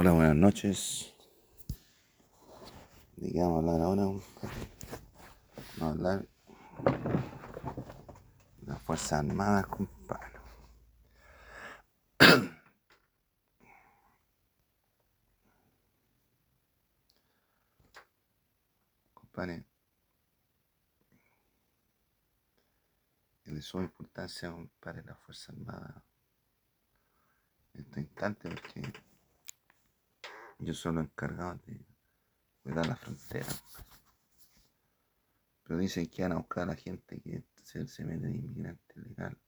Hola, buenas noches. ¿De qué vamos a hablar ahora? Vamos a hablar de las Fuerzas Armadas, compadre. compadre, de suma importancia, compadre, la Fuerza Armada en este instante porque yo el encargado de cuidar la frontera. Pero dicen que van a buscar a la gente que se, se mete de inmigrante ilegal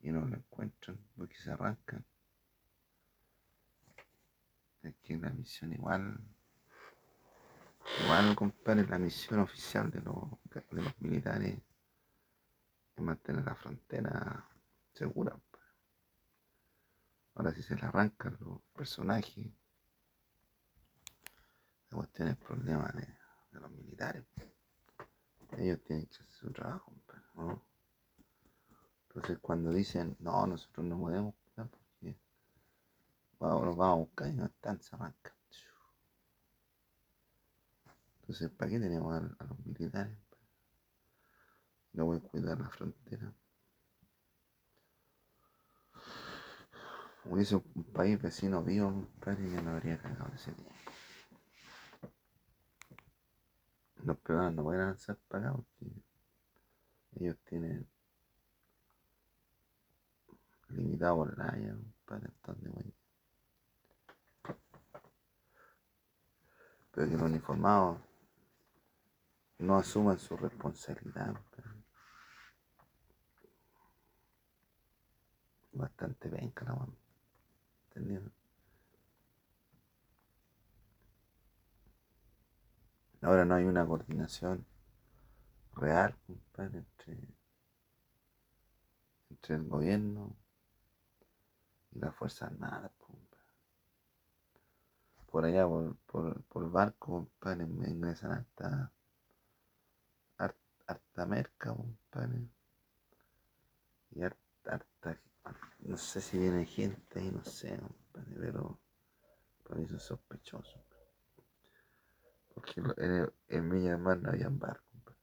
y no lo encuentran porque se arrancan. Es que la misión igual, igual compadre, la misión oficial de los, de los militares es mantener la frontera segura. Ahora si se le arrancan los personajes, la cuestión es el problema de, los militares. Ellos tienen que hacer su trabajo. Entonces cuando dicen, no, nosotros no podemos, porque bueno, los vamos a buscar y no están, se. Entonces, ¿para qué tenemos a, los militares? No voy a cuidar la frontera. hubiese un país vecino vivo, compadre, ya no habría cagado ese tiempo. Los peruanos no pueden avanzar para acá porque ellos tienen limitado por el área, compadre, entonces, güey. Pero que los uniformados no asuman su responsabilidad. Bastante venca la mano. Ahora no hay una coordinación real, compadre, entre, entre el gobierno y las Fuerzas Armadas. Por allá, por, por, por barco, compadre, me ingresan hasta har- harta merca. Y harta, no sé si viene gente ahí, no sé, compadre, pero para mí son sospechosos. Porque en, en del Mar no había barco, compadre.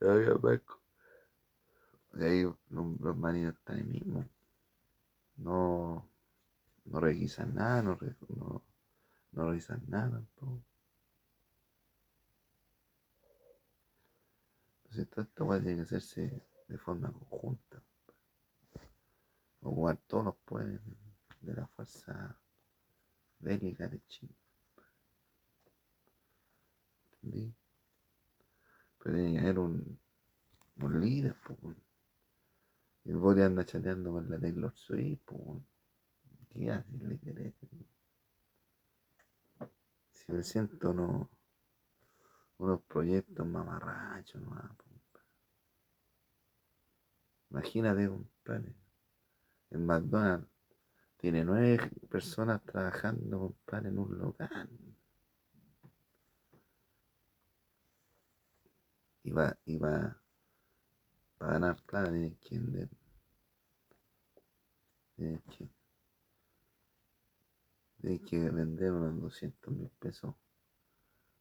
No había barco. Y ahí los, los marinos están ahí mismo. No, no requisan nada, no, no, revisan nada. Entonces todo esto tiene que hacerse de forma conjunta. Ocupar todos los poderes de, de la fuerza de Chile. ¿Entendí? Pero tiene que un, un líder, weón. Y el Boris anda chateando con la Taylor Swift, weón. ¿Qué hace el líder ese? Si me siento unos, unos proyectos mamarrachos, no Imagínate, compadre. En McDonald's tiene nueve personas trabajando, compadre, en un local. Y va, y va, para ganar plata tienes que vender. Tienes que, tienes que vender unos 200 mil pesos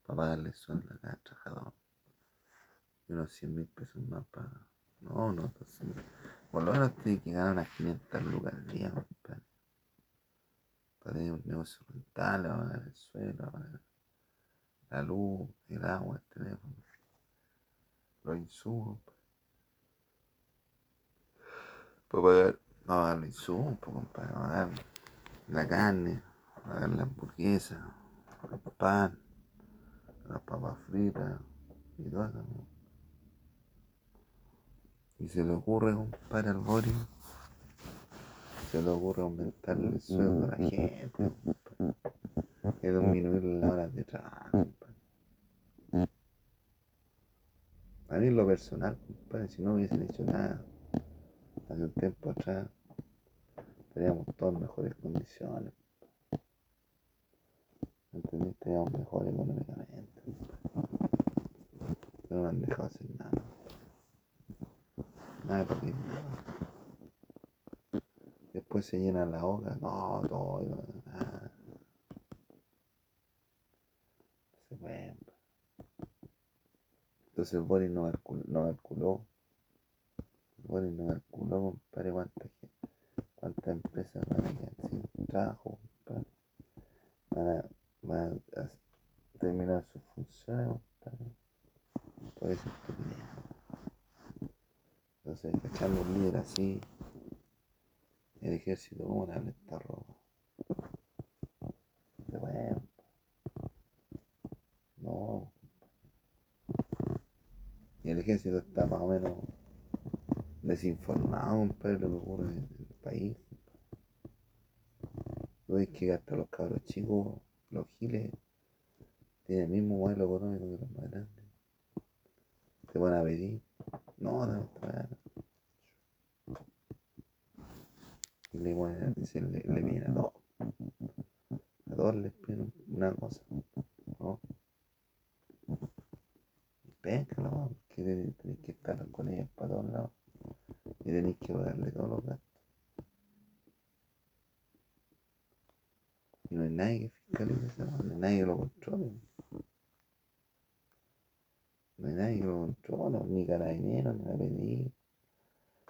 para pagarle sueldo a cada trabajador. Y unos 100 mil pesos más para. No, no, entonces. Por lo menos tienes que ganar unas 500 lucas al día, compadre. Para tener un negocio rentable, para pagar el suelo, para la luz, el agua, el teléfono, los insumos. Para pagar, para pagar los insumos, pues, para pagar la carne, para pagar la hamburguesa, el pan, las papas fritas y todo eso. Y se le ocurre, compadre, al Boris, se le ocurre aumentarle el sueldo a la gente, compadre, y disminuir las horas de trabajo, compadre. A mí lo personal, compadre, si no hubiesen hecho nada hace un tiempo atrás, estaríamos todos en mejores condiciones. ¿Entendí? Estaríamos mejor económicamente. Pero no me han dejado hacer nada. Nada porque nada. Es después se llena la hoja, no, todo, nada. Se puede. Entonces Boris no calculó, no calculó, Boris no calculó, compadre, cuánta cuántas empresas van a quedar sin trabajo, compadre. Van a, van a terminar sus funciones, compadre. Por eso. Entonces, echando un líder así, el ejército, ¿cómo le esta ropa? De bueno. No. Y el ejército está más o menos desinformado, compadre, lo que ocurre en el país. Tú ves que hasta los cabros chicos, los giles, tienen el mismo modelo económico que los más grandes. Te van a pedir. No, no, no. Y le, bueno, dice, le, le viene a todos. A todos les piden una cosa. ¿no? Péncalo, que tenéis que estar con ellos para todos lados. Y tenéis que pagarle todos los gastos. Y no hay nadie que fiscalice eso, no hay nadie que lo controle. No hay nadie que lo controle, ni carabineros, ni la PDI.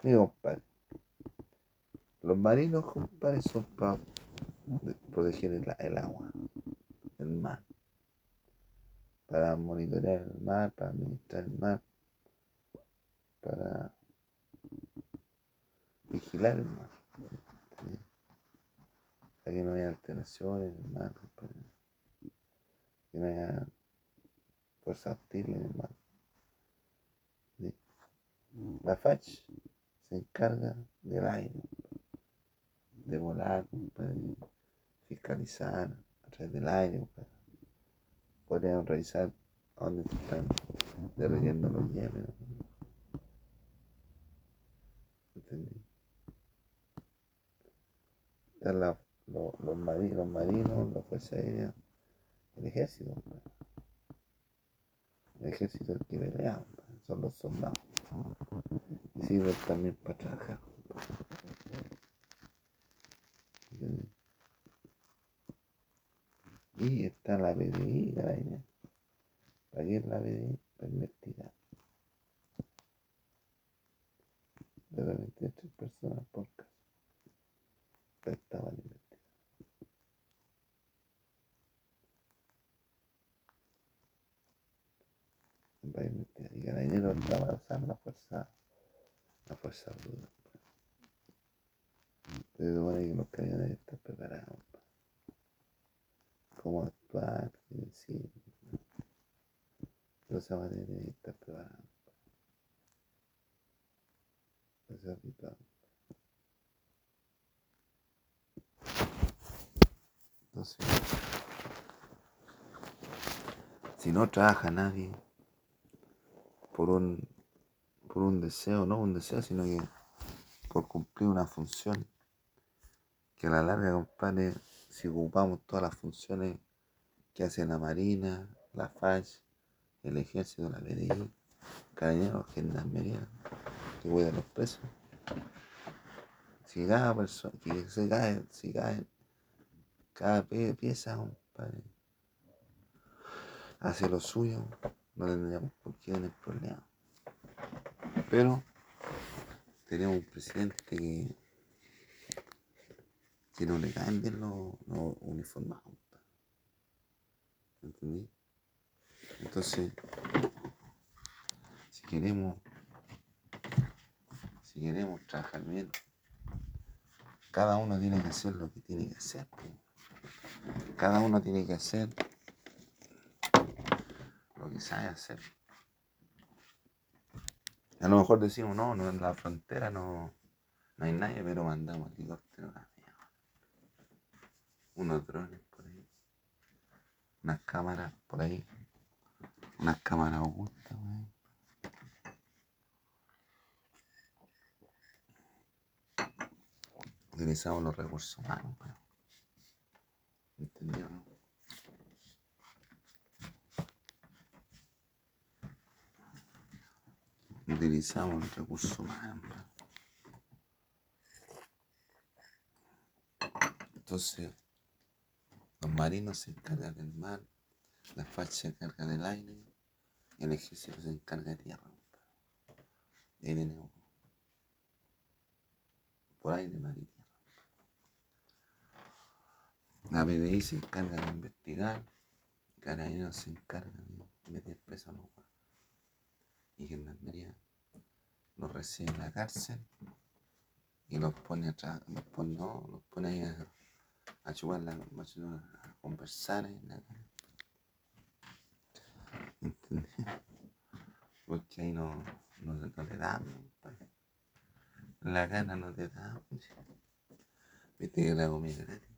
Mi compadre. Los marinos, compadre, son para proteger el, el, agua, el mar. Para monitorear el mar, para administrar el mar, para vigilar el mar. ¿sí? Para que no haya alteraciones en el mar, compadre. Que no haya fuerza hostil en el mar. ¿sí? La FACH se encarga del aire de volar, compadre, fiscalizar a través del aire, compadre. Podrían revisar dónde están derritiendo los hielos. ¿Entendí? Los, marinos, los marinos, la fuerza aérea, el ejército, compadre. El ejército es el que pelea, compadre. son los soldados. Y sirven también para trabajar. Y está la PDI, caray. ¿Para qué es la PDI? Para investigar. De repente tres personas por caso. Pero estaban investigando. Para investigar. Y Carabineros estaba a usar la fuerza, la fuerza bruta. Se supone que los camiones están preparados. Cómo actuar, qué decir. Pero esa manera tiene que estar preparado. Ese es ritual. Entonces, si no trabaja nadie por un, por un deseo, no un deseo, sino que por cumplir una función, que a la larga, compadre, si ocupamos todas las funciones que hace la Marina, la FACH, el Ejército, la PDI, Carabineros, Gendarmería, que cuida los presos. Si cada persona, se cae, si cae, cada pieza, compadre, hace lo suyo, no tendríamos por qué tener problemas. Pero tenemos un presidente que no le caen bien los, los uniformados. ¿Entendí? Entonces, si queremos, si queremos trabajar bien, cada uno tiene que hacer lo que tiene que hacer. Cada uno tiene que hacer lo que sabe hacer. A lo mejor decimos, no, no en la frontera no, no hay nadie, pero mandamos helicópteros unos drones por ahí, unas cámaras por ahí, unas cámaras ocultas, wey. Utilizamos los recursos humanos. Utilizamos los recursos humanos, wey. Entonces, los marinos se encargan del mar, la facha se encarga del aire, el ejército se encarga de tierra. Por aire, mar y tierra. La PDI se encarga de investigar, Carabineros se encarga de meter preso a los Y Gendarmería los recibe en la cárcel y los pone atrás, los pone, no, los pone ahí a, a chupar la, a conversar en la. ¿Entendés? Porque ahí no, no, no le dan, la gana no te da. Viste que la comida gratis.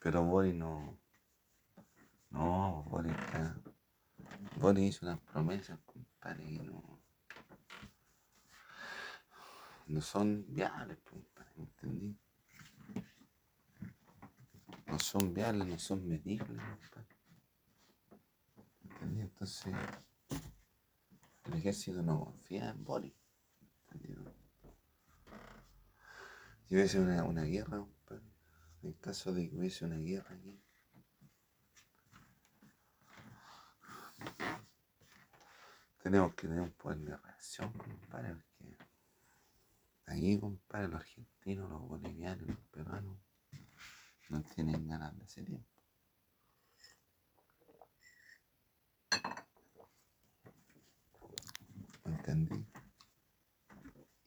Pero Boris no. No, está. Boris hizo unas promesas, compadre, que no. No son viables, compadre, ¿entendí? No son viables, no son medibles, compadre. ¿Entendí? Entonces. El ejército no confía en Boris. ¿Entendido? Si hubiese una, una guerra, compadre, en caso de que hubiese una guerra aquí, tenemos que tener un poder de reacción, compadre, porque aquí, compadre, los argentinos, los bolivianos, los peruanos no tienen ganas de ese tiempo. ¿Entendí?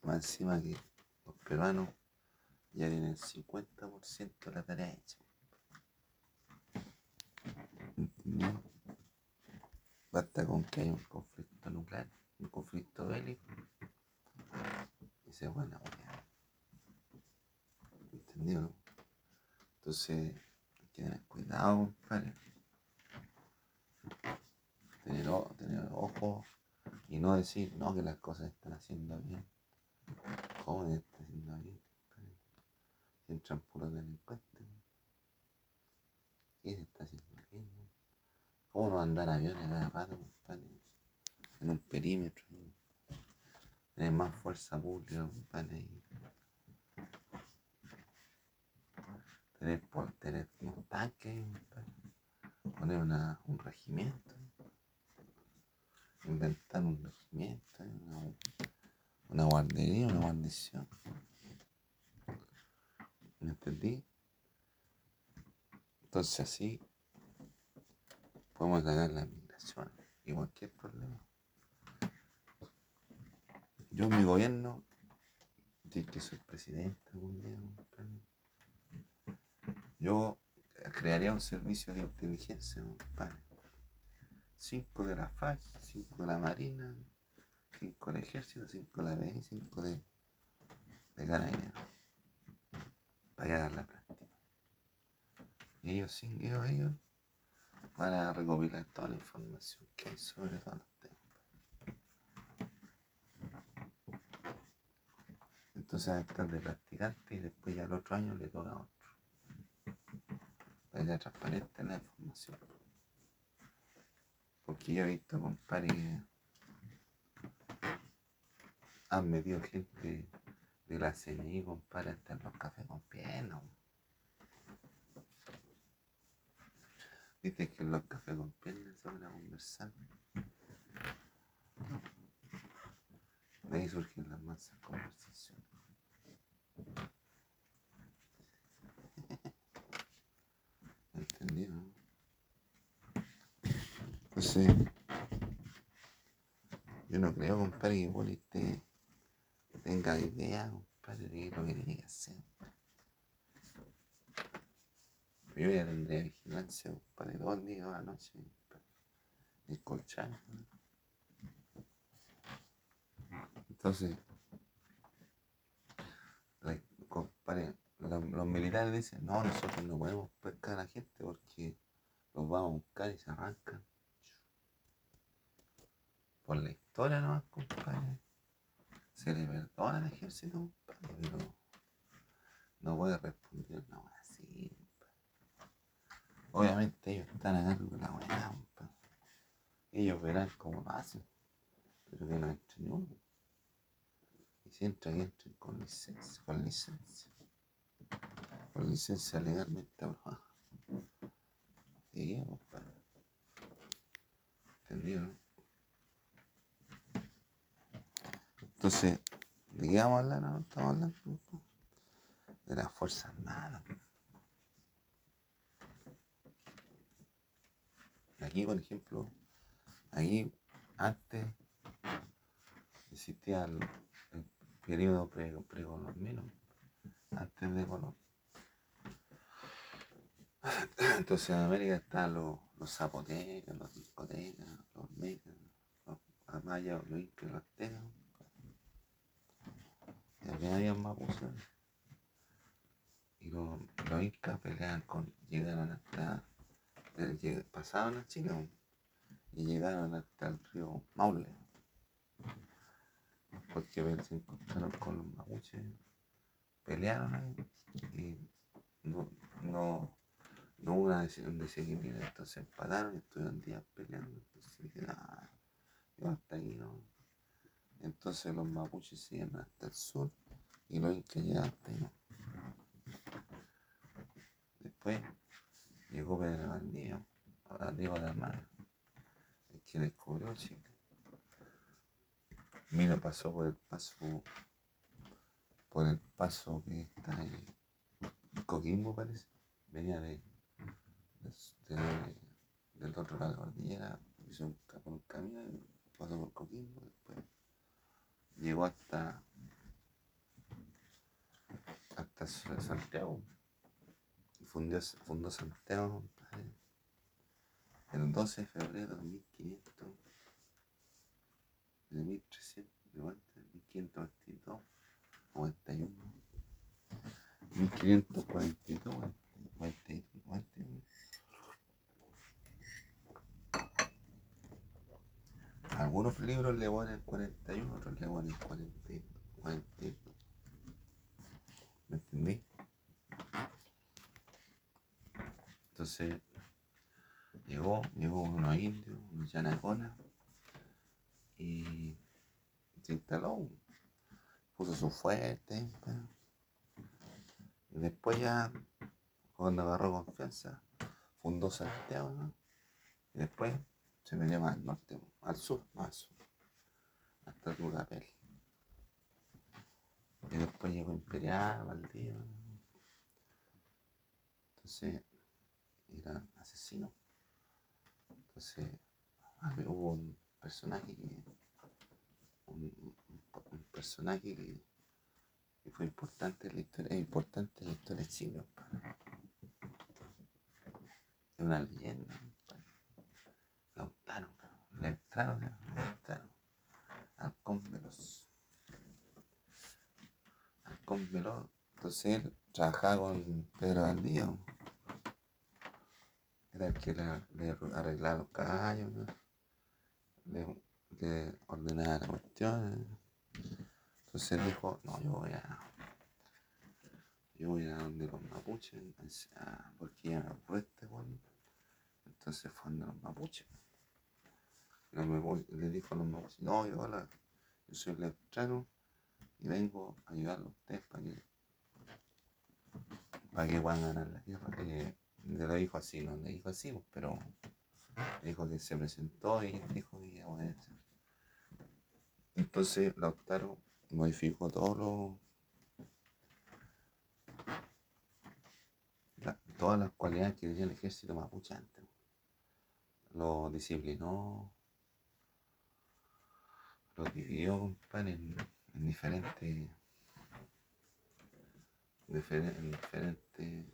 Más encima que los peruanos ya tienen el 50% de la tarea hecha. ¿Entendí? Basta con que haya un conflicto nuclear, un conflicto bélico, y se van a morir. ¿Entendido? Entonces, hay que tener cuidado, compadre. Tener, tener ojo y no decir, no, que las cosas están haciendo bien. ¿Cómo que está haciendo bien? compadre? Si entran puros delincuentes. ¿Qué se está haciendo no? ¿Cómo no andar aviones cada? En un perímetro. Tener más fuerza pública, compadre. Tener, por, tener unos tanques, compadre. Poner una, un regimiento. Inventar un regimiento, una, una guardería, una guarnición. ¿Me entendí? Entonces así podemos ganar la migración y cualquier problema. Yo mi gobierno, si que soy presidente yo crearía un servicio de inteligencia, compadre. Cinco de la FAC, cinco de la Marina, cinco del Ejército, cinco de la BI, cinco de, de Carabineros. Para que hagan la práctica. Y ellos, sin ellos, ellos van a recopilar toda la información que hay sobre todos los temas. Entonces estar de practicante y después ya el otro año le toca a otro. Para que transparente la información. Porque yo he visto, compadre, que han metido gente de la CNI, compadre, hasta en los cafés con piernas. Viste que los cafés con piernas se van a conversar. De ahí surgen las mansas conversaciones. ¿Entendido? Entonces, yo no creo, compadre, que Boris te- tenga idea, compadre, de lo que tiene que hacer. Yo ya tendría vigilancia, compadre, todo el día, toda la noche, compadre. Escolchar. Entonces, los, militares dicen, no, nosotros no podemos pescar a la gente porque los vamos a buscar y se arrancan. Por la historia nomás, compadre. Se le perdona al ejército, compadre, pero no puede responder wea así. Obviamente ellos están a cargo de la weá. Ellos verán cómo lo hacen, pero que no entre uno. si entra, que entren con licencia, con licencia. Con licencia legalmente aprobada. Y ya, compadre. ¿Entendido? no? Entonces, ¿de qué vamos a hablar? Estamos hablando de las Fuerzas Armadas. Aquí, por ejemplo, aquí antes existía el, el periodo pre- precolombino, antes de Colón. Entonces en América están los, los zapotecas, los discotecas, los mecas, los amayas, los incas, los aztecas. Y también había mapuches. Y los, los incas peleaban con, llegaron hasta, pasaban a Chile ¿no? y llegaron hasta el río Maule. Porque se encontraron con los mapuches, pelearon ahí y no, no, no hubo una dese- un desequilibrio, entonces empataron y estuvieron días peleando. Entonces dije, ah, yo hasta aquí no. Entonces los mapuches siguen hasta el sur y los incas llegan hasta ahí. Después llegó Pedro Valdivia, ahora Diego de Armada, el que descubrió Chile. Mira, pasó por el paso, por el paso que está en Coquimbo parece, venía de, de- de- del otro lado de la cordillera, hizo un, un camino pasó por Coquimbo, después llegó hasta hasta Sa- Santiago y fundó, Santiago el 12 de febrero de 1500 de 1300 de vuelta, 1522 91 1542 41 41 Algunos libros le ponen 41, otros le ponen 40, 42. ¿Me entendí? Entonces, llegó, llegó unos indios, unos yanaconas, y se instaló, puso su fuerte, y después ya, cuando agarró confianza, fundó Santiago. Y después se venía más al norte, al sur, más al sur, hasta Turapel. Y después llegó Imperial, Valdivia. Entonces, eran asesinos. Entonces, hubo un personaje que. Un, personaje que, fue importante en la historia, es importante en la historia de Chile. Es una leyenda, compadre. Lautaro, le entraron, le entraron. Halcón Veloz. Halcón Veloz. Entonces él trabajaba con Pedro Valdivia. Era el que le, le arreglaba los caballos, ¿no? le, le ordenaba la cuestión. Entonces dijo, no, yo voy a. Yo voy a donde los mapuches, a- porque ya me aburre este. Entonces fue donde los mapuches. Y los mapu- le dijo a los mapuches, no, yo hola, yo soy el extraño y vengo a ayudarlo a ustedes para que para que puedan ganar la guerra. Eh, le lo dijo así, no le dijo así, pues, pero dijo que se presentó y dijo que iba a. Entonces Lautaro modificó todo lo, la- todas las cualidades que tenía el ejército mapuche antes. Lo disciplinó, lo dividió, compadre, en, en diferentes diferen- en diferentes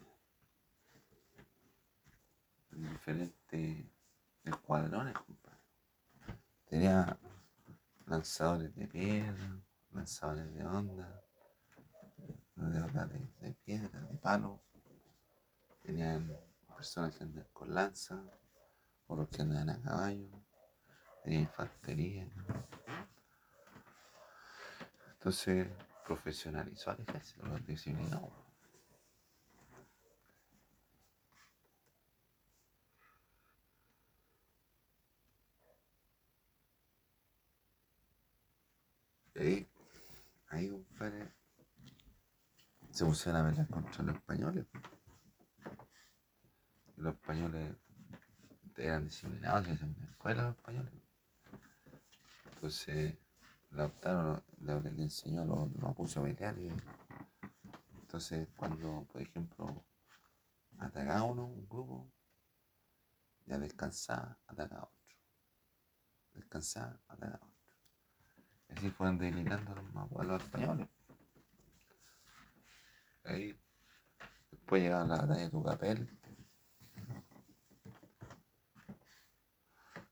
en diferentes escuadrones, compadre. Tenía lanzadores de piedra, lanzadores de onda, de, de, piedra, de palo. Tenían personas que andaban con lanza, otros que andaban a caballo, tenía infantería. Entonces profesionalizó al ejército, lo disciplinó. Ahí compadre, se pusieron a pelear contra los españoles. Los españoles eran disciplinados en la escuela los españoles. Entonces, le adoptaron, le, le enseñó los, los mapuches a pelear entonces cuando, por ejemplo, atacaba uno, un grupo, ya descansaba, atacaba otro. Descansaba, atacaba otro. Y así fueron debilitando a los, españoles. Ahí, después llegaba la batalla de Tucapel.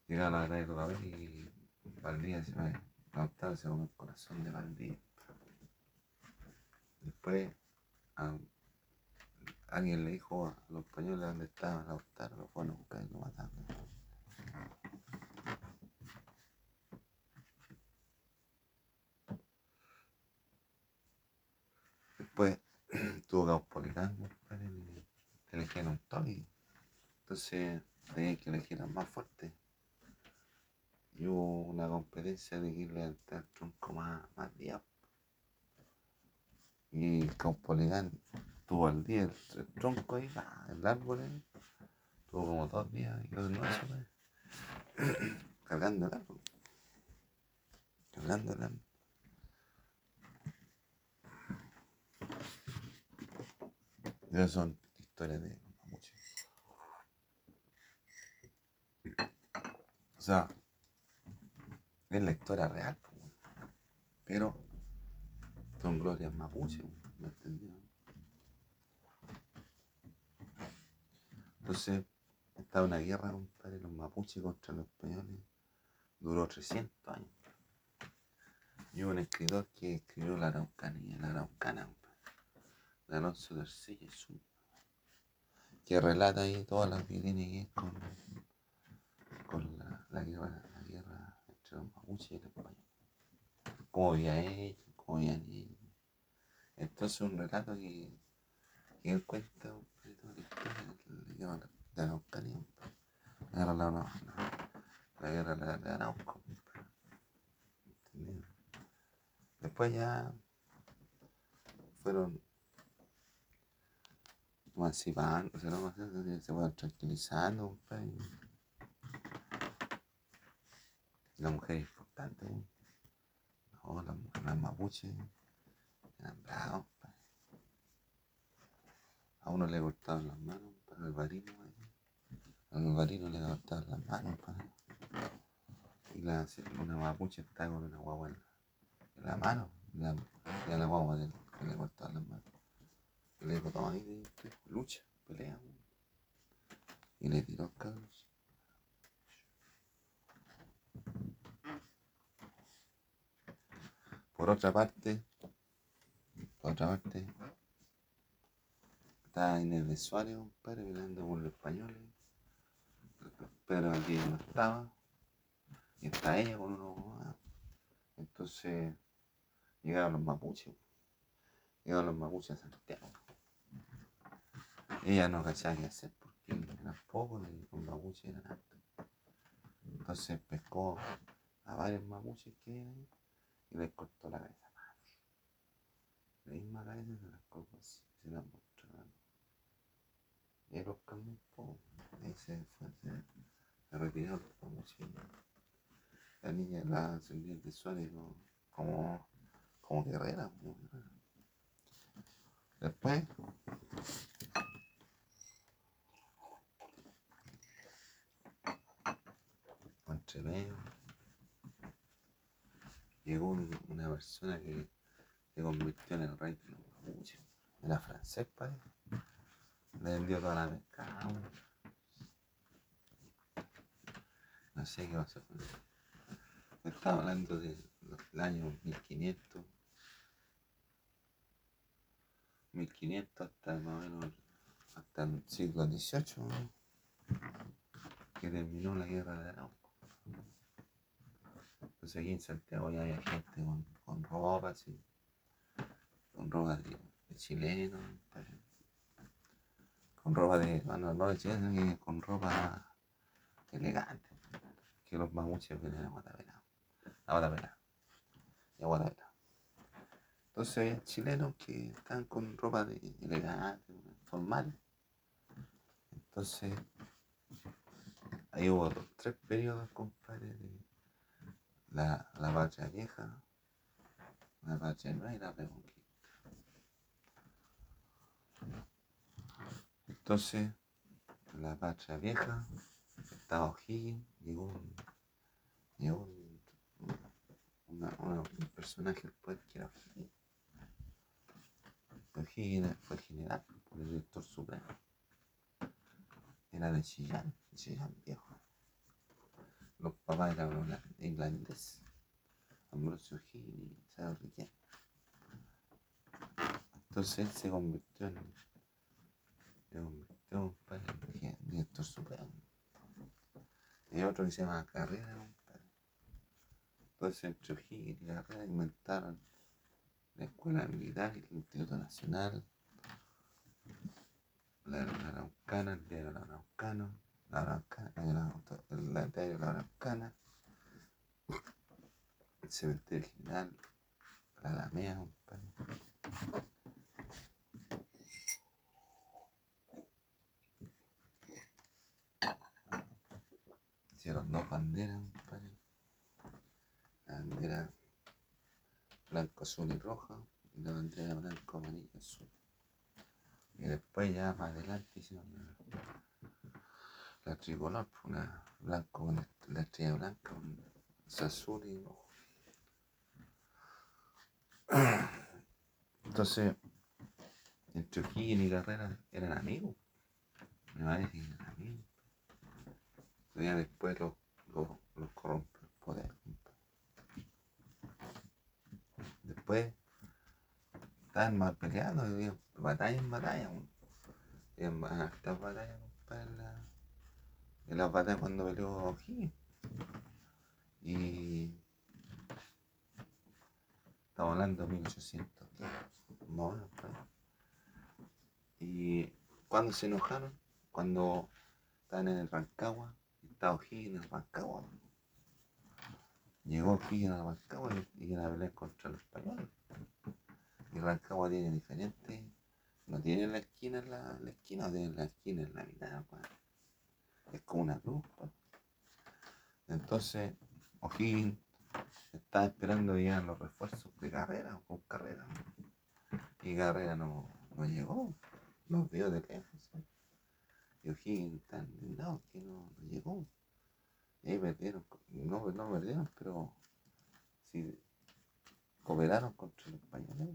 Llegaba la batalla de Tucapel y Valdivia se me adoptaba, se el corazón de Valdivia. Después alguien le dijo a los españoles dónde estaban adoptados, lo fueron a buscar y lo mataron. Después tuvo Caupolicán, compadre, y eligieron Tony. Entonces tenía que elegir al más fuerte. Y hubo una competencia de levantar el tronco más, más día. Y Caupolicán tuvo al día el, el tronco ahí, el árbol. Tuvo como dos días y dos noches, pues. cargando el árbol. Cargando el árbol. Esas son historias de mapuches. O sea, es la historia real, pero son glorias mapuches, weón, ¿me entendieron? Entonces, estaba una guerra, compadre, los mapuches contra los españoles. Duró 300 años. Y hubo un escritor que escribió la Araucanía, la Araucana, de Alonso de Ercilla y Zúñiga, que relata ahí todas las que tiene que ver con, con la, la guerra, la guerra entre los mapuches y los españoles. Cómo había ellos, cómo habían ellos. Entonces un relato que, que él cuenta un poquito de historia de guerra de la Araucanía, la guerra de la, la, la guerra de la, de. Después ya fueron emancipando, se, no, se, fueron tranquilizando, compadre. La mujer es importante, weón. No, las mapuches. A uno le cortaban las manos, para el barino, al barino le cortaban las manos. Y la, una mapuche estaba con una guagua en la, mano, y la, a la guagua de que le cortaban las manos. Le dijo, toma ahí, de- lucha, pelea. Y le tiró cabros. Por otra parte, por otra parte, está Inés de Suárez, compadre, peleando con los españoles. Pero aquí no estaba. Y está ella con más. Entonces, llegaron los mapuches. Llegaron los mapuches a Santiago. Ella no cachaba qué hacer porque eran pocos y los mapuches eran hartos. Entonces pescó a varios mapuches que ahí y les cortó la cabeza. La misma cabeza se las cortó así, se las mostró. Y los cambió un poco. Ahí se fue, se, se retiró los mapuches. La niña, la señora de Suárez, como, como guerrera. guerrera. Después, llegó un- una persona que se convirtió en el rey de los mapuches. Francés, padre. Le vendió toda la weón. No sé qué pasó con eso. Estaba hablando del año 1500. 1500 hasta más o menos hasta el siglo XVIII, que terminó la guerra de Arauco. Entonces aquí en Santiago ya había gente con, con ropa, así, con ropa de, de chileno, pues, con ropa de, bueno, no de chileno, con ropa elegante, que los mamuches vienen a Guatapelá, a Guatapelá, y a. Entonces había chilenos que estaban con ropa de elegante, formal. Entonces, ahí hubo tres periodos, compadre, de la, la vieja, la patria nueva y la reconquista. Entonces, la patria vieja, estaba O'Higgins, llegó un, una, una, un personaje del poder que era. O'Higgins fue el general, el director supremo. Era de Chillán, Chillán viejo. Los papás eran ingleses, Ambrosio Isabel Riquet. Entonces él se convirtió en, se convirtió en padre, director supremo. Y otro que se llama Carrera. Entonces entre y Carrera inventaron la Escuela Militar y el Instituto Nacional, la, Araucana, el diario La Araucana, la Araucana, el, diario La Araucana, el cementerio general, la Alameda, compadre. Hicieron dos banderas, compadre. La bandera blanco, azul y roja, y la bandera blanco, amarillo, azul. Y después ya más adelante hicieron la, la tricolor, una blanco con la estrella blanca, un azul y rojo. Entonces, entre O'Higgins y Carrera eran amigos. Me parece que eran amigos. Después los lo, lo corrompe el poder. Después estaban más peleando, había batalla en batalla. En estas batallas, compadre, en la, las batallas cuando peleó O'Higgins. Y estamos hablando de 1800. Bueno, pues. Y cuando se enojaron, cuando estaban en el Rancagua, estaba O'Higgins en el Rancagua. Llegó O'Higgins a Rancagua y iban a pelear contra los españoles. Y Rancagua tiene diferente, no tiene la esquina en la, la esquina, tiene la esquina en la mitad, pues. Es como una cruz. Entonces, O'Higgins estaba esperando que llegaran los refuerzos de carrera o con carrera. Y carrera no, no llegó. Los vio de lejos. Y O'Higgins tan indignado que no, llegó. Y ahí perdieron, no, no perdieron, pero sí cooperaron contra los españoles.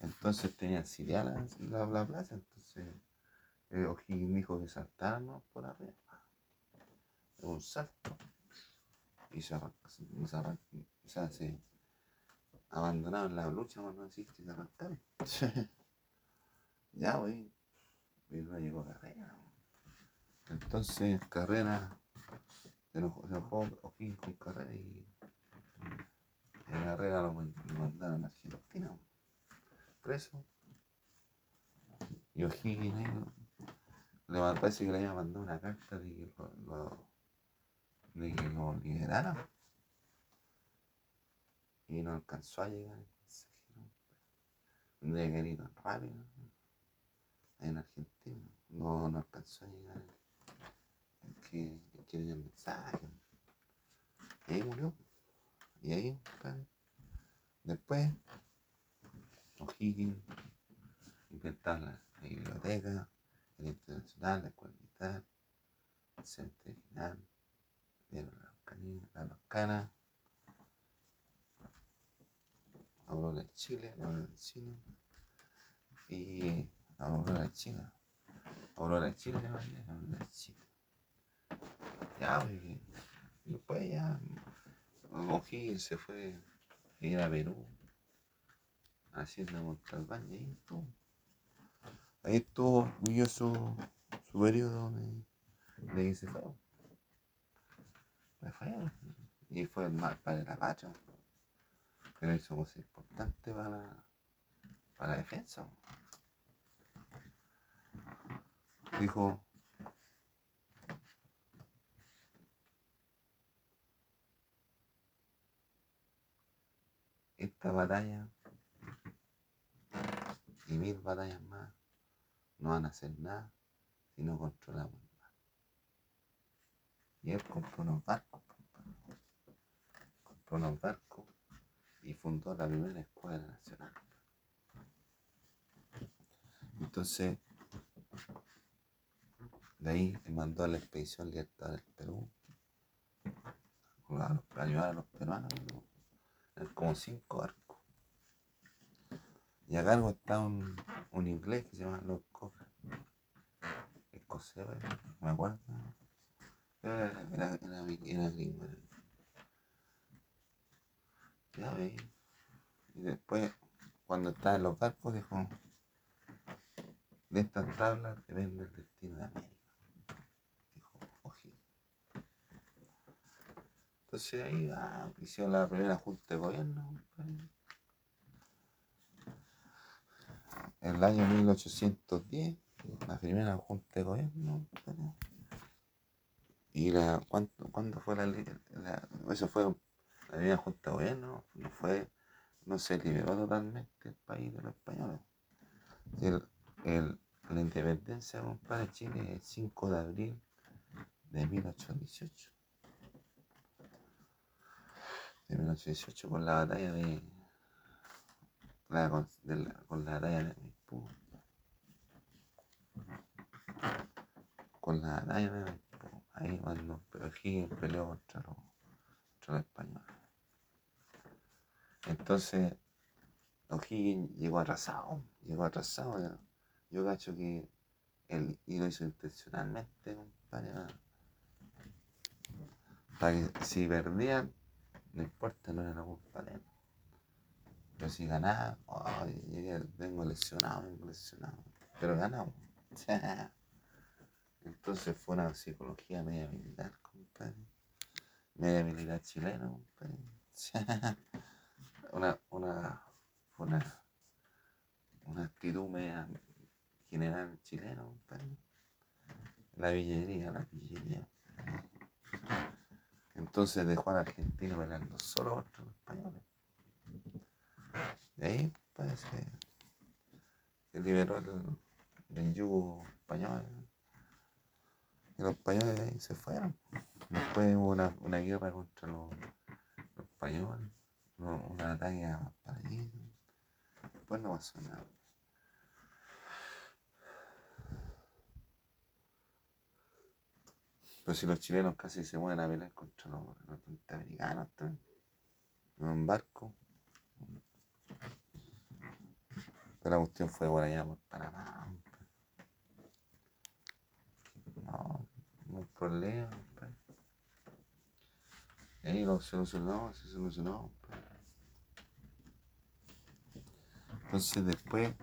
Entonces tenían sitiada la, la, la plaza, entonces eh, O'Higgins dijo que saltaran por arriba. Un salto y se, arranca, se, se, arranca, o sea, se abandonaron la lucha, vamos a decir, que se arrancaron. ya, güey, y no llegó Carrera. Entonces, Carrera se enojó, se enojó O'Higgins con Carrera y en Carrera lo, lo mandaron a Argentina, preso. Y O'Higgins ahí, le parece que le había mandado una carta de que lo, lo de que lo liberaran. Y no alcanzó a llegar el mensajero. Tendría que ir tan rápido. En Argentina. No, no alcanzó a llegar el que, el que mensaje. Y ahí murió. Y ahí. Después, O'Higgins inventaron la, la biblioteca, el internacional, la militar, el Vieron la canina, la Toscana, Aurora de Chile, Aurora de Chile y Aurora de China. Aurora de Chile, Aurora de Chile. Ya, y después ya O'Higgins se fue a ir a Perú haciendo Montalbán y estuvo. Ahí estuvo, vivió su, su periodo de, de que se fue. Le fue. Y fue el mal padre de la patria. Pero hizo cosas importantes para, para la defensa. Dijo, esta batalla y mil batallas más no van a hacer nada si no controlamos el. Y él compró unos barcos, compró unos barcos y fundó la primera escuadra nacional. Entonces, de ahí mandó a la expedición libertad del Perú a ayudar a los peruanos. Como cinco barcos. Y a cargo está un, un inglés que se llama Lord Cochrane. Escocés, me acuerdo. Era, era, era, era gringo. Ya veis. Y después, cuando estaba en los barcos, dijo, de estas tablas depende el destino de América. Dijo, ojito. Entonces ahí ah, hicieron la primera junta de gobierno. El año 1810, la primera junta de gobierno. ¿Y la, cuánto, cuándo fue la, la, Eso fue la primera junta de gobierno, no fue, no se liberó totalmente el país de los españoles. El, el, la independencia, compadre, Chile el 5 de abril de 1818. De 1818 con la batalla de. Con, de la, con la Maipú. Con la batalla de. Ahí cuando O'Higgins peleó contra los, contra españoles. Entonces, O'Higgins llegó atrasado. Llegó atrasado. Yo cacho que él y lo hizo intencionalmente, compadre. Para que si perdían, no importa, no era la culpa de él. Pero si ganaba, vengo lesionado, vengo lesionado. Pero ganamos. Entonces fue una psicología media militar, compadre. Media militar chilena, compadre. una, una, una, actitud media general chileno, La villería, la villería. Entonces dejó al argentino peleando solo contra los españoles. De ahí parece que liberó el, el yugo español. Y los españoles se fueron. Después hubo una, una guerra contra los, los españoles, una ataque a París. Después no pasó nada. Pero si los chilenos casi se mueven a pelear contra los, norteamericanos. En un barco. Pero la cuestión fue por allá por Panamá. No, no hay problema. Y ahí lo solucionó, se solucionó. Entonces después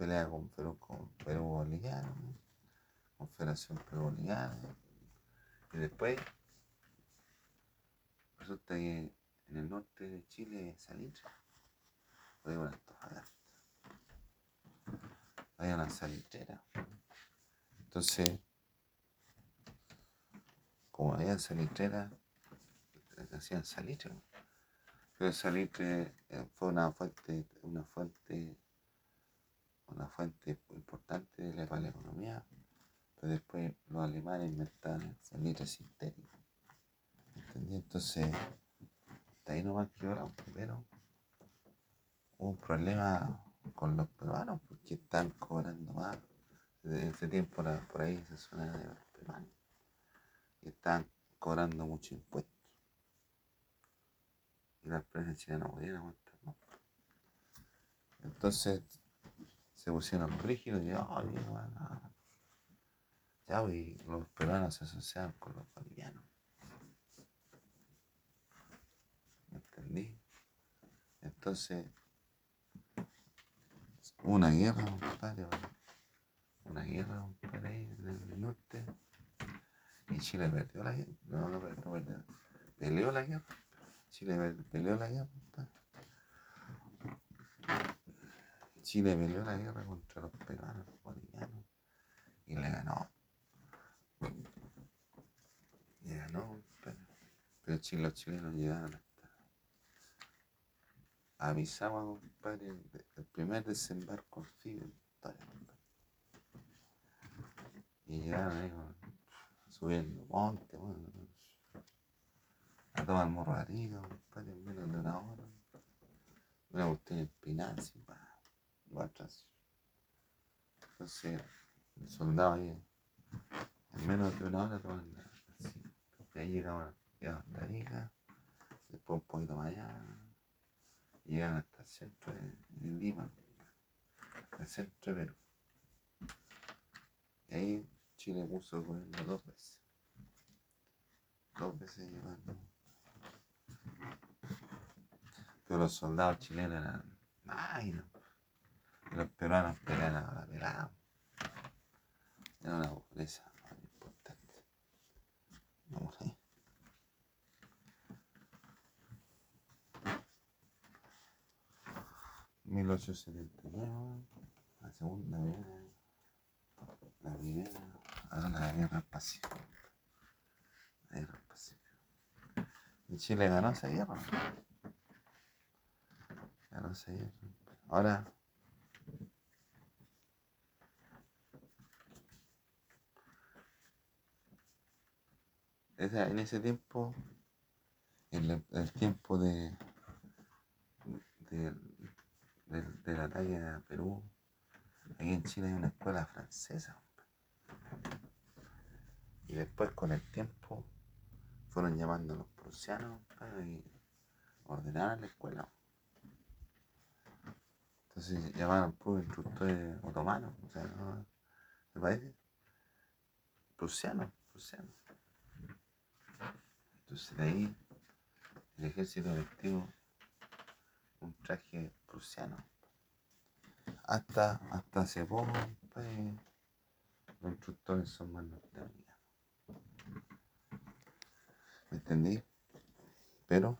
pelea con Perú, con Perú Boliviano. Confederación Peruviana. Y después resulta que en el norte de Chile Salitre. Hay una Hay una salitrera. Entonces, como había salitrera, hacían salitre. Pero salitre eh, fue una fuente, una fuente, una fuente importante de la economía pero después los alemanes inventaron salitre sintético. Entonces, de ahí no va a quebrar, pero hubo un problema con los peruanos porque están cobrando más. Desde ese tiempo por ahí se suena de los peruanos. Y están cobrando mucho impuestos. Y las empresas chilenas no podían aguantar más. Entonces se pusieron rígidos y, oh, bien, bueno, y los peruanos se asociaban con los bolivianos. ¿Me entendí? Entonces, una guerra, compadre, una guerra, compadre, en el norte. Y Chile perdió la guerra. No, no, no perdió. Peleó la guerra. Chile peleó la guerra, compadre. Chile peleó la guerra contra los peruanos, los bolivianos. Y le ganó. Pero si los chilenos llegaron avisaba, compadre, el primer desembarco en Y llegaron ahí, subiendo monte, bueno, a tomar morrarino, compadre, en menos de una hora. Una cuestión empinada, así, va atrás. Entonces, el soldado ahí, en menos de una hora, toman así. ahí hasta Arica, después un poquito más allá, llegan hasta el centro de, Lima, el centro de Perú. Y ahí Chile puso gobierno dos veces. Dos veces llevando. Pero los soldados chilenos eran máquinas. Los peruanos peleaban a la pelada. Era una pobreza importante. Vamos ahí. ¿1879? la segunda guerra, la primera, ahora la guerra pacífica. La guerra pacífica. ¿Y Chile ganó esa guerra? Ganó esa guerra. Ahora en ese tiempo, en el, tiempo de, de, del ataque a Perú, aquí en Chile hay una escuela francesa. Y después con el tiempo fueron llamando a los prusianos y ordenaron la escuela. Entonces llamaron puros instructores otomanos, o sea, ¿no? ¿Me parece? Prusianos, prusianos. Entonces de ahí el ejército vestido un traje prusiano. Hasta, hasta hace poco, pues, los instructores son más norteamericanos. ¿Me entendí? Pero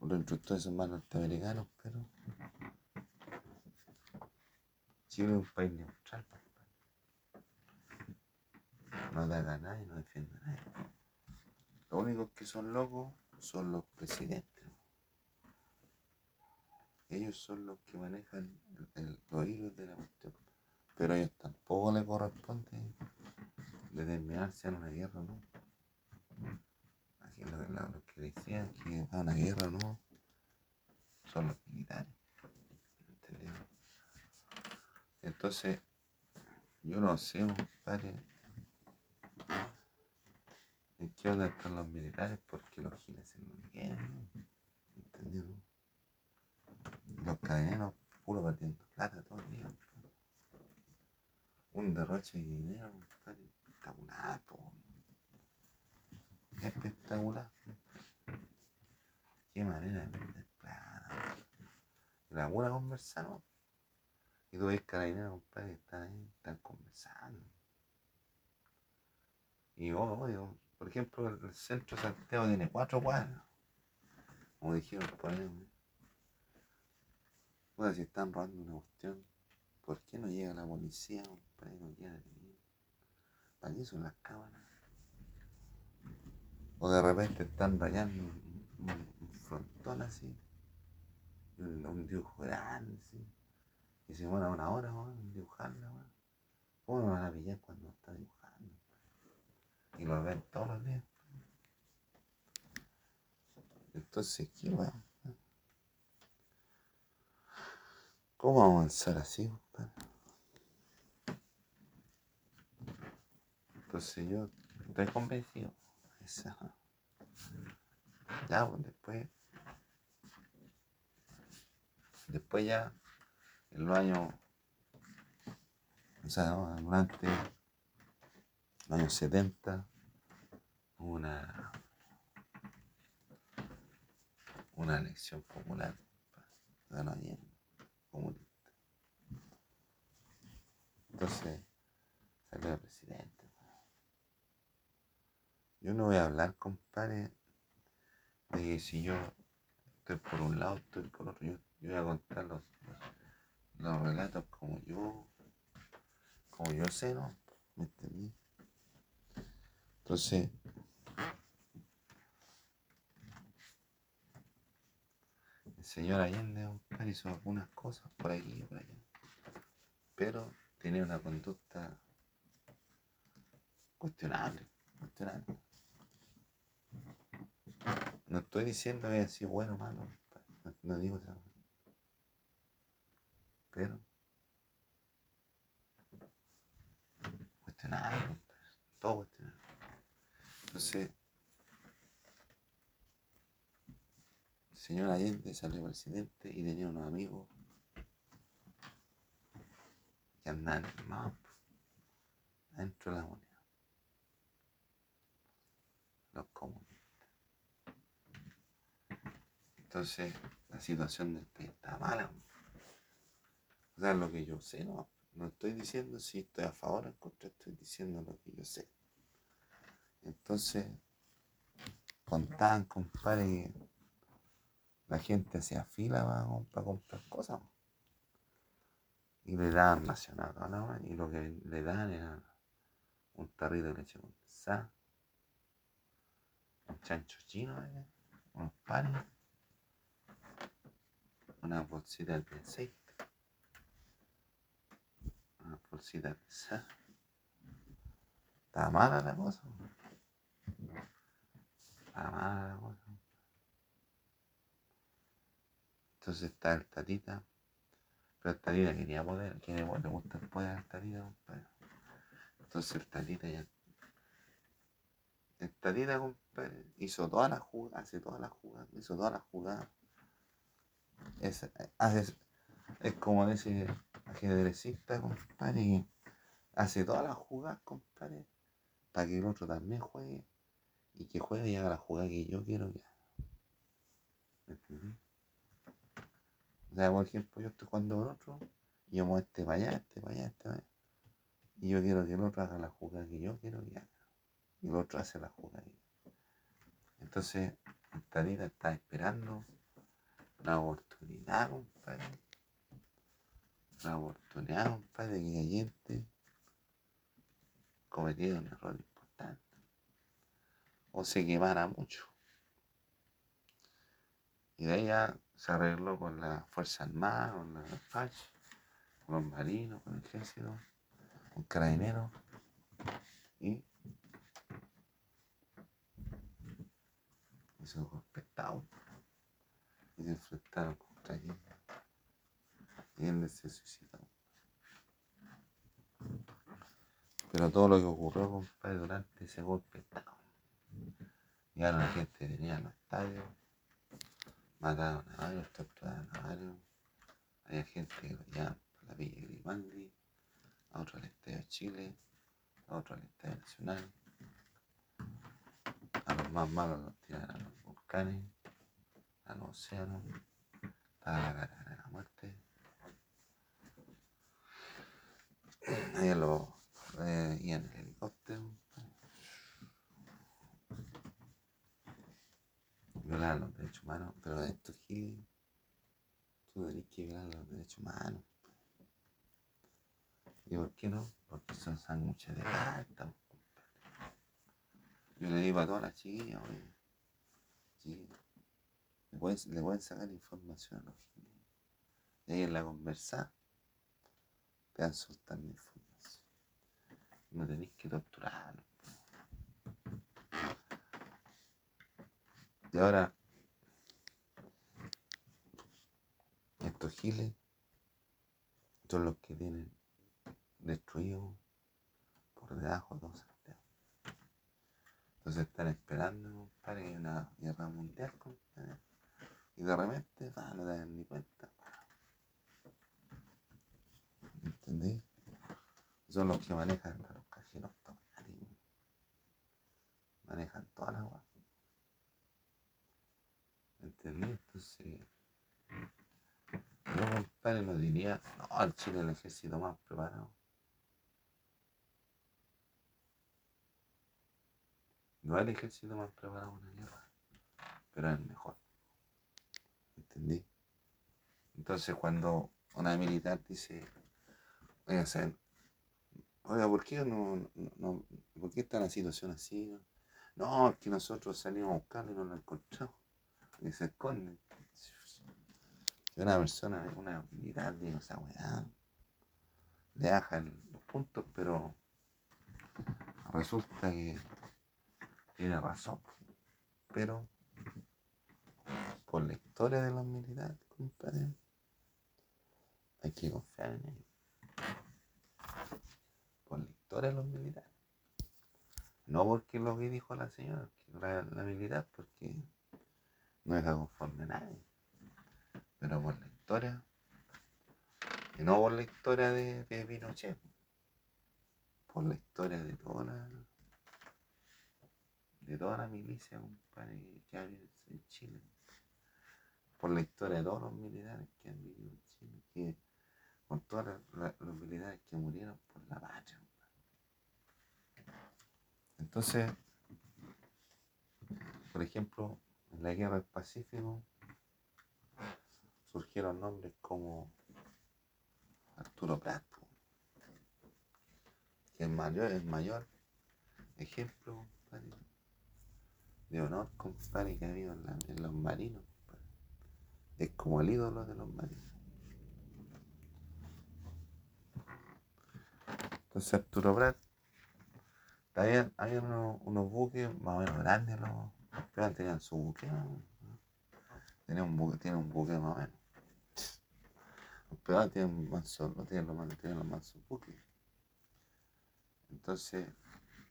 los instructores son más norteamericanos, pero Chile es un país neutral no ataca a nadie, no defiende a nadie. Los únicos que son locos son los presidentes. Ellos son los que manejan los hilos de la cuestión. Pero a ellos tampoco les corresponde determinarse en una guerra, ¿no? Así lo, lo, que decían que a una guerra, ¿no? Son los militares. Entonces, yo no sé, padre ¿En qué onda están los militares? Porque los giles no quieren, ¿entendieron? Los cadeneros puro perdiendo plata todo el día. Un derroche de dinero, espectacular. Espectacular. Qué manera de perder plata. La buena conversamos. Y tú ves carabineros, compadre, que están ahí, están conversando. Y oh, odio, por ejemplo, el centro de Santiago tiene cuatro cuadras. Como dijeron por. Bueno, si están robando una cuestión, ¿por qué no llega la policía? Para no llega ¿Para qué son las cámaras? O de repente están rayando un, frontón así, un, dibujo grande, y se muera una hora, en dibujarla, ¿Cómo me van a pillar cuando está dibujando? y lo ven todos los días. Entonces, ¿qué weón? ¿Cómo avanzar así, compadre? Entonces yo estoy convencido. Esa. Ya, pues después. Después ya, en los años. O sea, durante los años 70, una, una elección popular, ganó Allende, comunista. Entonces, salió el presidente. Yo no voy a hablar, compadre, de que si yo estoy por un lado, estoy por otro. Yo, voy a contar los, los, relatos como yo, como yo sé, ¿no? ¿Me entendí? Entonces, señor Allende hizo algunas cosas por aquí y por allá. Pero tenía una conducta cuestionable, cuestionable. No estoy diciendo que así bueno o malo, no, no digo eso. Pero cuestionable, todo cuestionable. Entonces, el señor Allende salió presidente y tenía unos amigos que andaban más dentro de la moneda. Los comunistas. Entonces, la situación del país está mala. O sea, lo que yo sé, no, no estoy diciendo si estoy a favor o en contra, estoy diciendo lo que yo sé. Entonces, contaban, compadre, la gente hacía fila para, comprar cosas. Y le daban nacional, ¿no? y lo que le daban era un tarrito de leche condensada, un chancho chino, ¿eh? unos panes una bolsita de aceite, una bolsita de sal. Está mala la cosa. Está mala la cosa. Entonces está el tatita. Pero el tatita quería poder, quiere poder, le gusta el poder al tatita, compadre. Entonces el tatita ya. El tatita, compadre, hizo todas las jugadas, hace todas las jugadas, hizo todas las jugadas es, hace, es como ese ajedrecista, compadre, que hace todas las jugadas, compadre, para que el otro también juegue y que juegue y haga la jugada que yo quiero que haga. O sea, por ejemplo, yo estoy jugando con otro y yo muevo este para allá, este para allá, este para allá. Y yo quiero que el otro haga la jugada que yo quiero que haga. Y el otro hace la jugada. Entonces, esta vida está esperando la oportunidad, compadre. La oportunidad, compadre, de que gente cometiera un error importante. O se quemara mucho. Y de ella se arregló con la Fuerza Armada, con la FACH, con los marinos, con el ejército, con carabineros. Y un espectáculo y se enfrentaron contra él. Y él se suicidó. Pero todo lo que ocurrió, compadre, durante ese golpe estaba. Llegaron la gente que tenía los estadios, mataron a varios, torturaron a varios. Había gente que llevaban por la Villa Grimaldi, a otro al Estadio Chile, a otro al Estadio Nacional. A los más malos los tiraron a los volcanes al océano, a la la muerte. Ahí lo eh, y en el helicóptero. Violar los derechos humanos, pero esto aquí, tú tenés que violar los derechos humanos. ¿Y por qué no? Porque son sándwiches de carta. Yo le digo a todas las chiquillas, oye, le pueden, sacar información a los giles. Y en la conversa te dan soltar la información. No tenéis que torturarlo. Y ahora, estos giles son los que tienen destruido por debajo dos Santiago. Entonces están esperando para que una guerra mundial, compadre. Y de repente, no te dan ni cuenta. ¿Entendí? Son los que manejan los cajeros. Manejan todas las aguas. ¿Entendí? Entonces, yo, compadre, no diría, no, el Chile el ejército más preparado. No es el ejército más preparado en la guerra, pero es el mejor. ¿Entendí? Entonces cuando una militar dice, oiga, oiga, ¿por qué no, no, por qué está la situación así? No, es que nosotros salimos a buscarlo y no lo encontramos. Y se esconden. que una persona, una militar, digo, esa weá, le baja los puntos, pero resulta que tiene razón. Pero por la historia de los militares, compadre, hay que confiar en ellos. Por la historia de los militares. No porque lo que dijo la señora, la, la militar, porque no deja conforme a nadie. Pero por la historia. Y no por la historia de, de Pinochet. Por la historia de toda la. de toda la milicia, compadre, que hay en Chile. Por la historia de todos los militares que han vivido en Chile. Con todos los militares que murieron por la patria. Entonces, por ejemplo, en la guerra del Pacífico surgieron nombres como Arturo Prat, que es mayor, el mayor ejemplo de honor, compadre, que ha habido en, los marinos. Es como el ídolo de los marinos. Entonces Arturo Prat, había, había unos, unos, buques más o menos grandes, los, los tenían su buque, ¿no? Tenía un buque, tiene un buque más o menos. Los pegados tienen manso, no tienen los tienen los buques. Entonces,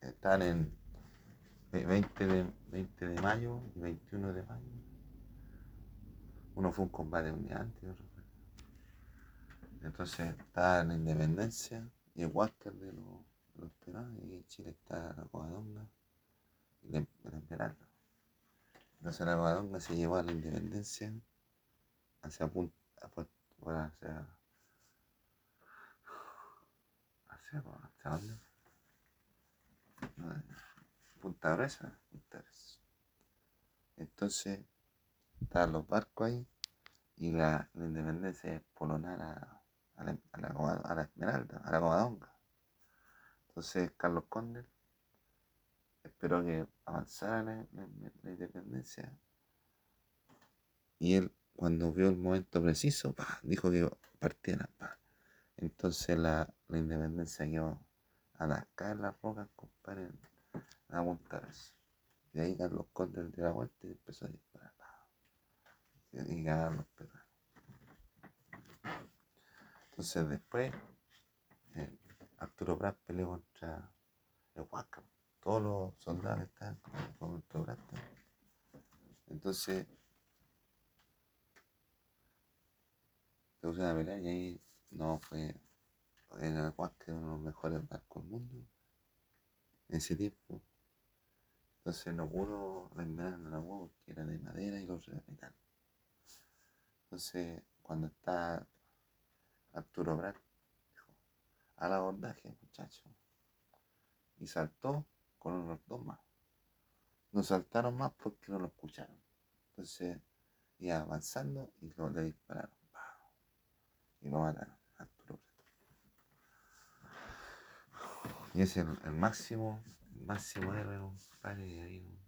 están en 20 de, 20 de mayo y 21 de mayo. Uno fue un combate un día antes, otro. Entonces, está en la independencia y el Walker de los, de los y en Chile está la Covadonga y la, la La Covadonga se llevó a la independencia hacia punta, hacia, hacia? Punta Gruesa, Punta. Entonces, estaban los barcos ahí y la, independencia es polonar a, a, la, a, Esmeralda, a la Covadonga. Entonces, Carlos Conde esperó que avanzara la, independencia y él cuando vio el momento preciso, dijo que partiera. Pa. Entonces la, la independencia quedó a las caer las rocas, compadre, a montarse. Y ahí Carlos Condes de la vuelta y empezó a disparar. Pa. Y ganaron los. Entonces después, eh, Arturo Prat peleó contra el Huáscar. Todos los soldados estaban con Prat. Entonces, se pusieron a pelear y ahí no fue en el Huasca uno de los mejores barcos del mundo en ese tiempo. Entonces no pudo, no la pudo porque era de madera y era de metal. Entonces, cuando está Arturo Brad, dijo, al abordaje, muchacho. Y saltó con unos dos más. No saltaron más porque no lo escucharon. Entonces, iba avanzando y lo le dispararon y lo mataron, Arturo Y es el, máximo, el máximo héroe, compadre, ha en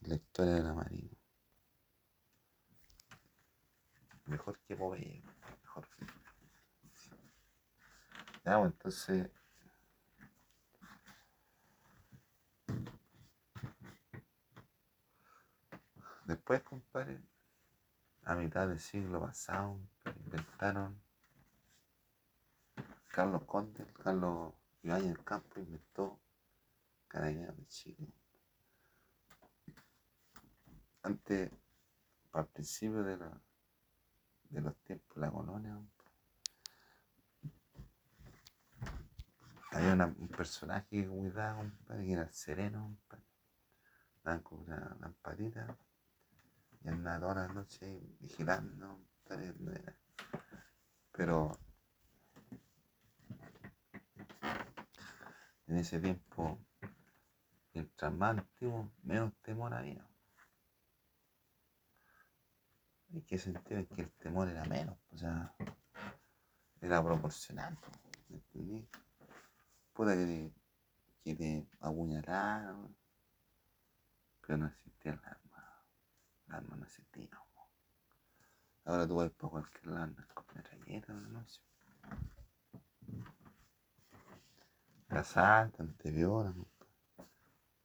la historia de la Marina. Mejor que Popeye, mejor. Ya, bueno, entonces. Después, compadre, a mitad del siglo pasado, inventaron Carlos Conde, Carlos Ibáñez del Campo inventó Carabineros de Chile. Antes, al principio de, la, de los tiempos la colonia, había un personaje que cuidaba, que era sereno, daban con una lamparita y andaba toda la noche vigilando, pero en ese tiempo, mientras más menos temor había. ¿En qué sentido? Es que el temor era menos, o sea, era proporcional, ¿me entendí? Puede que te, que pero no existía el arma no. Ahora tú vas para cualquier lado con metralleta de noche. Te asaltan, te violan,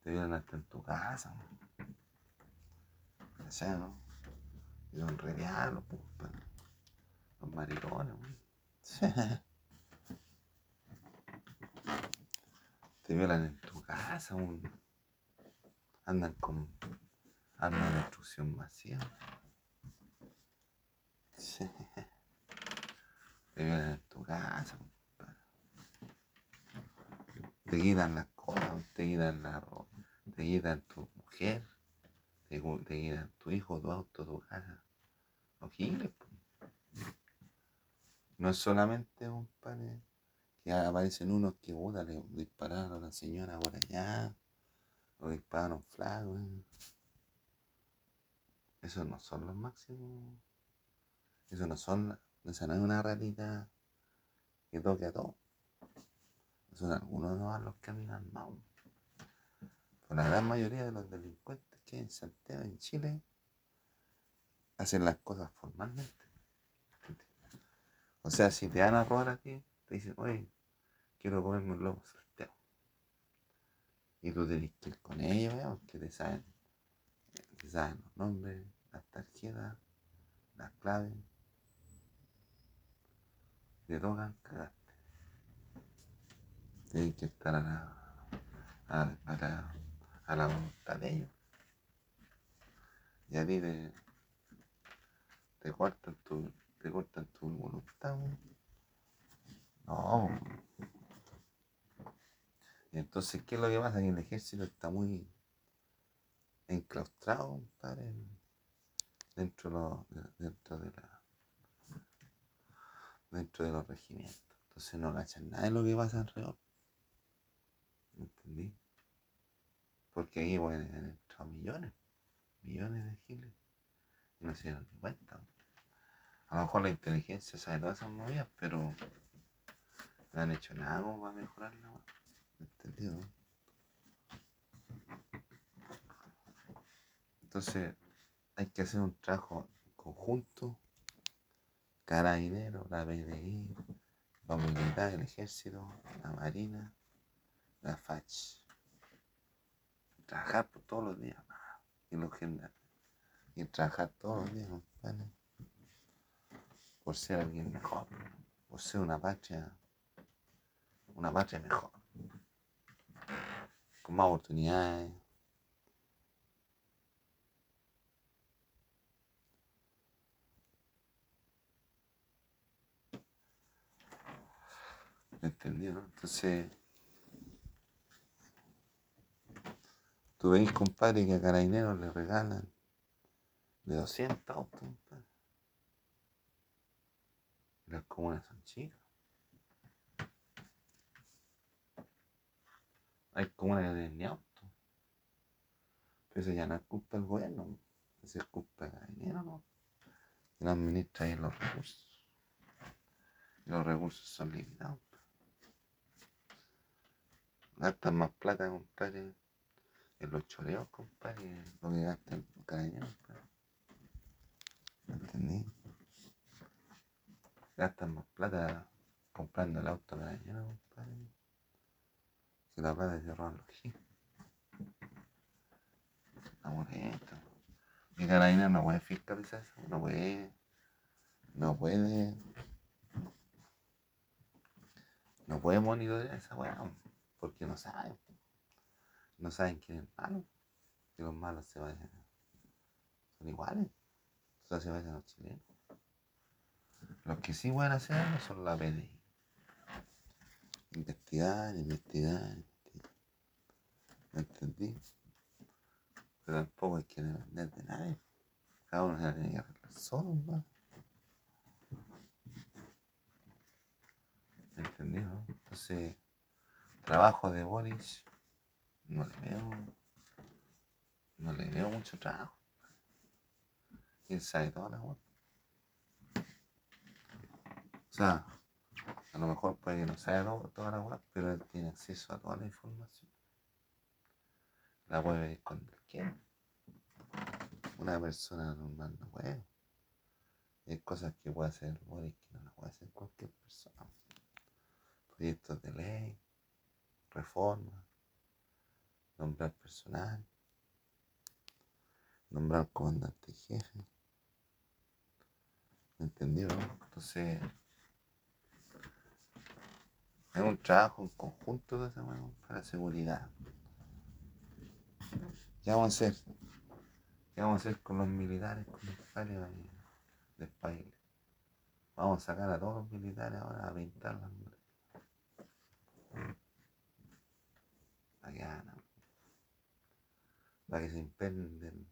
te violan hasta en tu casa. O sea, ¿no? Y son re diablos, pues, los maricones, Te violan en tu casa, andan con armas de destrucción masiva. Te violan en tu casa, te quitan las cosas, te quitan la ropa, te quitan tu mujer, te, quitan tu hijo, tu auto, tu casa. Los giles, No es solamente, un padre que aparecen unos que puta, le dispararon a la señora por allá, o dispararon flagos. Esos no son los máximos. Eso no son, esa no es una realidad que toque a todos. Son algunos de los que armado. Por la gran mayoría de los delincuentes que en Santiago, en Chile, hacen las cosas formalmente. O sea, si te van a robar a ti, te dicen, oye, quiero comerme un lobo salteado. Y tú tenés que ir con ellos, porque te saben, te saben los nombres, las tarjetas, las claves. Te tocan cagaste. Tienes que estar a la, a, la, a la voluntad de ellos. Y a ti te, te cortan tu, te cortan tu voluntad. No. Entonces, ¿qué es lo que pasa? Que el ejército está muy enclaustrado, compadre, dentro, de, dentro de la dentro de los regimientos. Entonces no cachan nada de lo que pasa alrededor. ¿Entendí? Porque ahí pueden haber entrado millones, millones de giles. No se dieron ni cuenta. A lo mejor la inteligencia sabe todas esas movidas, pero no han hecho nada como para mejorarla. ¿Entendido? Entonces hay que hacer un trabajo conjunto, carabinero, la PDI, la militar, el ejército, la marina, la FACH. Trabajar por todos los días, y los generales. Y trabajar todos los días, compadre por ser alguien mejor, por ser una patria, una patria mejor, con más oportunidades. ¿Me entendió? Entonces, tú veis, compadre, que a Carabineros le regalan de 200 autos, compadre. Las comunas son chicas. Hay comunas que tienen ni auto. Pero eso ya no es culpa del gobierno. Eso es culpa del dinero, ¿no? Que no administra ahí los recursos. Y los recursos son limitados. Gastan más plata, compadre, en los choreos, compadre, lo que gastan los carabineros, compadre. ¿Entendí? gastan más plata comprando el auto la mañana, compadre. Si la plata se roban los. Estamos esto. Mi carabina no puede fiscalizar eso, no puede. No puede. No puede monitorear esa weá, porque no saben. No saben quién es malo. Que los malos se vayan. Son iguales. O sea, se vayan los chilenos. Los que sí pueden hacerlo son la PDI. Investigar, investigar, investigar. ¿Me entendí? Pero tampoco hay que depender de nadie. Cada uno se la tiene que arreglar solo, ¿no? ¿Me entendí? Entonces, trabajo de Boris, no le veo, no le veo mucho trabajo. ¿Quién sabe toda la? O sea, a lo mejor puede que no sabe toda la web, pero él tiene acceso a toda la información. La puede esconder quién. Una persona normal no puede. hay cosas que puede hacer Boris que no las puede hacer cualquier persona. Proyectos de ley, reforma, nombrar personal, nombrar comandante jefe. ¿Me? Entonces, es un trabajo en conjunto de esa para seguridad. ¿Qué vamos a hacer? ¿Qué vamos a hacer con los militares, con los militares del país? Vamos a sacar a todos los militares ahora a pintar las Para que hagan, para que se impenden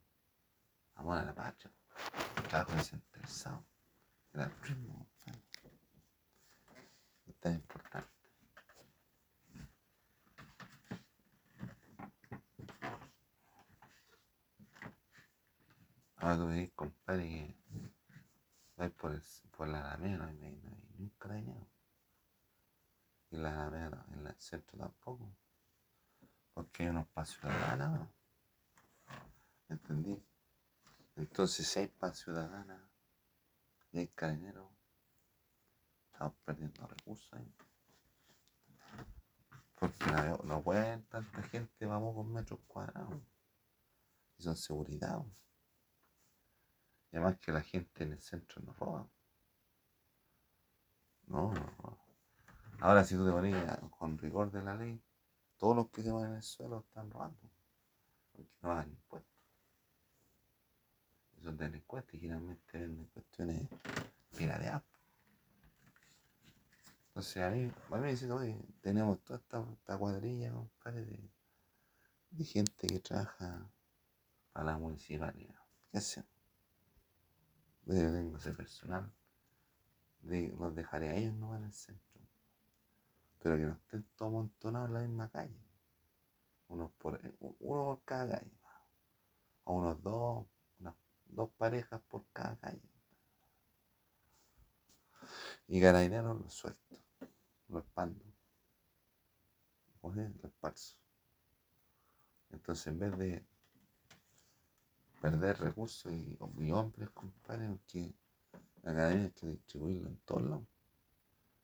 amor a la patria, trabajo desinteresado, el altruismo, es tan importante. Ahora tú veis, compadre, que vais por, por la Alameda, no hay, no un carabinero. Y la Alameda, en el centro tampoco. Porque hay unos pasos ciudadanos. ¿Entendí? Entonces, si hay paz ciudadana y hay estamos perdiendo recursos. Porque no, no pueden tanta gente, vamos con metros cuadrados. Y son seguridad. Y además que la gente en el centro no roba. No, no roba. Ahora si tú te pones con rigor de la ley, todos los que se van en el suelo están robando. Porque no pagan impuestos. Y son delincuentes generalmente venden cuestiones pirateadas. Entonces a mí, a mí me dicen, oye, tenemos toda esta, cuadrilla, compadre, de, de gente que trabaja para la municipalidad. ¿Qué hacemos? yo tengo ese personal, los dejaré a ellos no en el centro, pero que no estén todos amontonados en la misma calle, uno por, uno por cada calle, o unos dos, dos parejas por cada calle. Y carabineros los suelto, los expando, o los esparzo. Entonces en vez de perder recursos y, hombres, compadre, porque la academia hay que distribuirlo en todos lados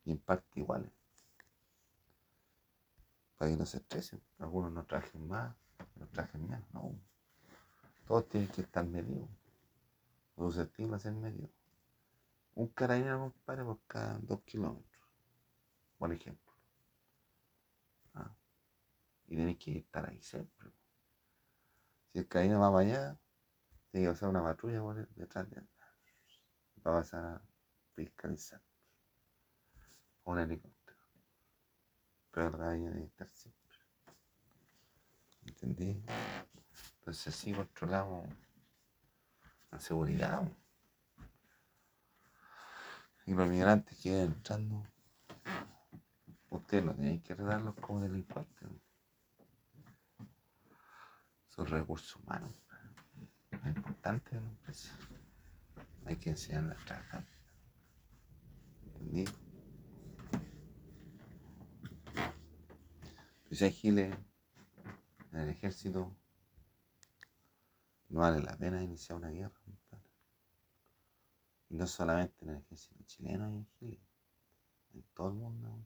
y en parte iguales. Para que no se estresen. Algunos no trajen más, otros trajen menos. No. Todos tienen que estar medidos. Los susceptibles en medio. Un carabinero, compadre, por cada dos kilómetros. Por ejemplo. Ah. Y tenéis que estar ahí siempre. Si el carabinero va para allá, tiene que pasar una patrulla por detrás de Va a pasar a fiscalizar. Un helicóptero. Pero el gallo debe estar siempre. ¿Entendí? Entonces así controlamos la seguridad. Y los migrantes que entrando, ustedes no tienen que redarlos como delincuentes. Son recursos humanos es importante de la empresa. Hay que enseñarla a trabajar. ¿Entendí? Pues hay en el ejército. No vale la pena iniciar una guerra. Y no solamente en el ejército chileno hay giles. En todo el mundo.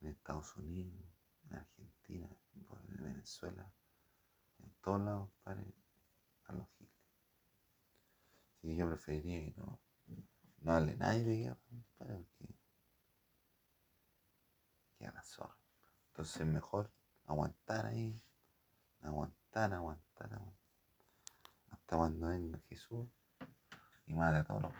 En Estados Unidos, en Argentina, en Venezuela todos lados para a los giles. Así que yo preferiría que no, no hable nadie de guerra, para que, que a la zorra. Entonces mejor aguantar ahí, aguantar, aguantar, aguantar. Hasta cuando venga Jesús y mate a todos los